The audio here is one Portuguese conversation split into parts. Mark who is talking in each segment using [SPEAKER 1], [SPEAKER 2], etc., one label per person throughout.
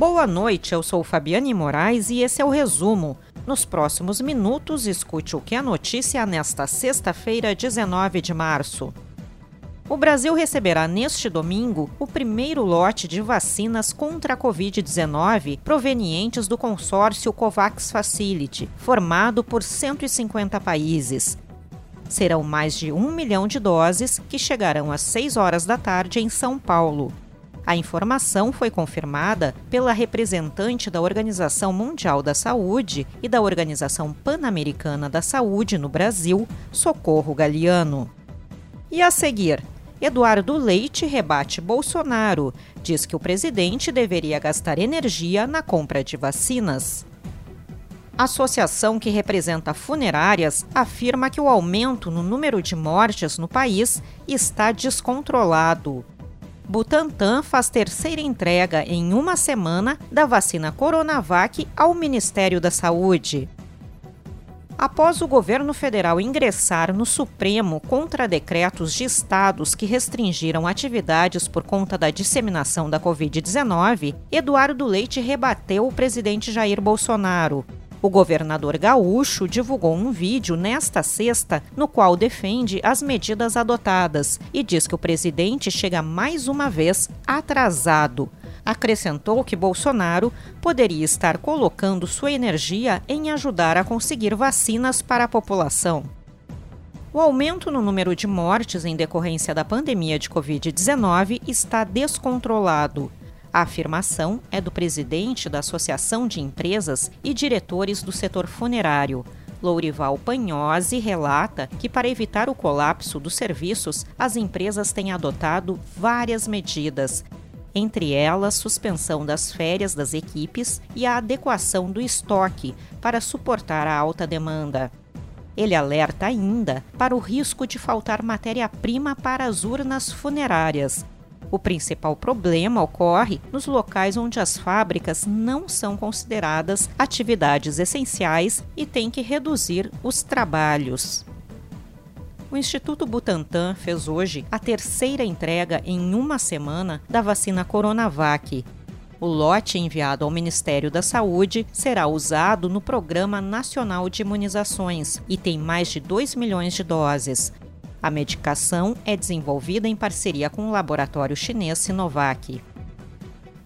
[SPEAKER 1] Boa noite, eu sou Fabiane Moraes e esse é o resumo. Nos próximos minutos, escute o que é notícia nesta sexta-feira, 19 de março. O Brasil receberá neste domingo o primeiro lote de vacinas contra a Covid-19 provenientes do consórcio COVAX Facility, formado por 150 países. Serão mais de um milhão de doses que chegarão às 6 horas da tarde em São Paulo. A informação foi confirmada pela representante da Organização Mundial da Saúde e da Organização Pan-Americana da Saúde no Brasil, Socorro Galiano. E a seguir, Eduardo Leite rebate Bolsonaro, diz que o presidente deveria gastar energia na compra de vacinas. A associação que representa funerárias afirma que o aumento no número de mortes no país está descontrolado. Butantan faz terceira entrega em uma semana da vacina Coronavac ao Ministério da Saúde. Após o governo federal ingressar no Supremo contra decretos de estados que restringiram atividades por conta da disseminação da Covid-19, Eduardo Leite rebateu o presidente Jair Bolsonaro. O governador gaúcho divulgou um vídeo nesta sexta no qual defende as medidas adotadas e diz que o presidente chega mais uma vez atrasado. Acrescentou que Bolsonaro poderia estar colocando sua energia em ajudar a conseguir vacinas para a população. O aumento no número de mortes em decorrência da pandemia de Covid-19 está descontrolado a afirmação é do presidente da Associação de Empresas e diretores do setor funerário. Lourival Panhose relata que, para evitar o colapso dos serviços, as empresas têm adotado várias medidas, entre elas suspensão das férias das equipes e a adequação do estoque para suportar a alta demanda. Ele alerta ainda para o risco de faltar matéria-prima para as urnas funerárias, o principal problema ocorre nos locais onde as fábricas não são consideradas atividades essenciais e têm que reduzir os trabalhos. O Instituto Butantan fez hoje a terceira entrega em uma semana da vacina Coronavac. O lote enviado ao Ministério da Saúde será usado no Programa Nacional de Imunizações e tem mais de 2 milhões de doses. A medicação é desenvolvida em parceria com o laboratório chinês Sinovac.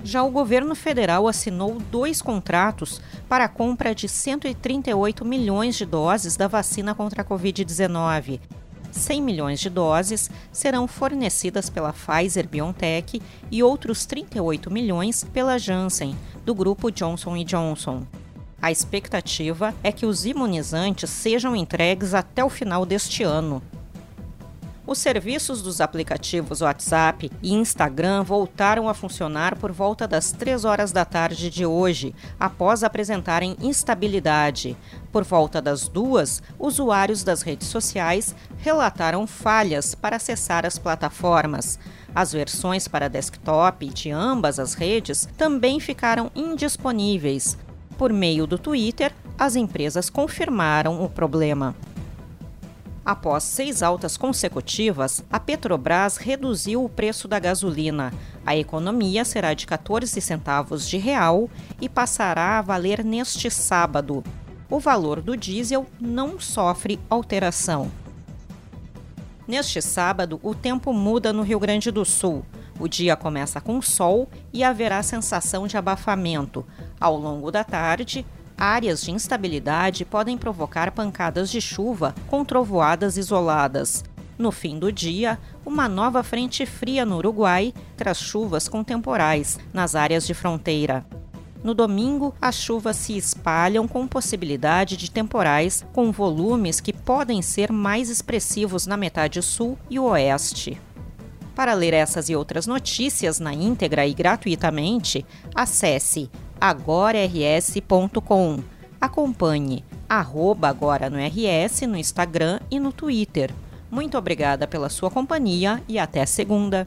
[SPEAKER 1] Já o governo federal assinou dois contratos para a compra de 138 milhões de doses da vacina contra a Covid-19. 100 milhões de doses serão fornecidas pela Pfizer BioNTech e outros 38 milhões pela Janssen, do grupo Johnson Johnson. A expectativa é que os imunizantes sejam entregues até o final deste ano. Os serviços dos aplicativos WhatsApp e Instagram voltaram a funcionar por volta das 3 horas da tarde de hoje, após apresentarem instabilidade. Por volta das duas, usuários das redes sociais relataram falhas para acessar as plataformas. As versões para desktop de ambas as redes também ficaram indisponíveis. Por meio do Twitter, as empresas confirmaram o problema. Após seis altas consecutivas, a Petrobras reduziu o preço da gasolina. A economia será de 14 centavos de real e passará a valer neste sábado. O valor do diesel não sofre alteração. Neste sábado, o tempo muda no Rio Grande do Sul. O dia começa com sol e haverá sensação de abafamento. Ao longo da tarde, áreas de instabilidade podem provocar pancadas de chuva com trovoadas isoladas. No fim do dia, uma nova frente fria no Uruguai traz chuvas com temporais nas áreas de fronteira. No domingo, as chuvas se espalham com possibilidade de temporais com volumes que podem ser mais expressivos na metade sul e oeste. Para ler essas e outras notícias na íntegra e gratuitamente, acesse agorars.com. Acompanhe arroba agora no RS no Instagram e no Twitter. Muito obrigada pela sua companhia e até segunda.